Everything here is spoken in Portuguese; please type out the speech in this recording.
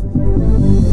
Música